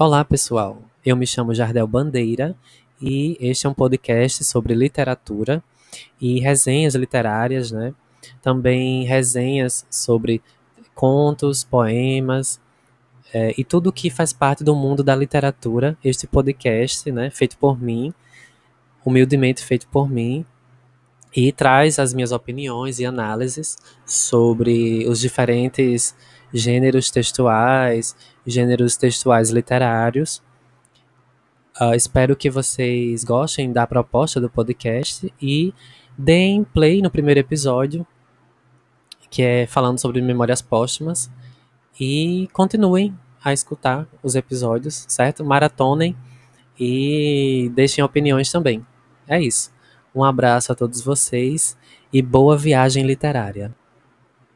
Olá, pessoal. Eu me chamo Jardel Bandeira e este é um podcast sobre literatura e resenhas literárias, né? Também resenhas sobre contos, poemas é, e tudo que faz parte do mundo da literatura. Este podcast, né, feito por mim, humildemente feito por mim, e traz as minhas opiniões e análises sobre os diferentes gêneros textuais, gêneros textuais literários. Uh, espero que vocês gostem da proposta do podcast e deem play no primeiro episódio, que é falando sobre memórias póstumas, e continuem a escutar os episódios, certo? Maratonem e deixem opiniões também. É isso. Um abraço a todos vocês e boa viagem literária.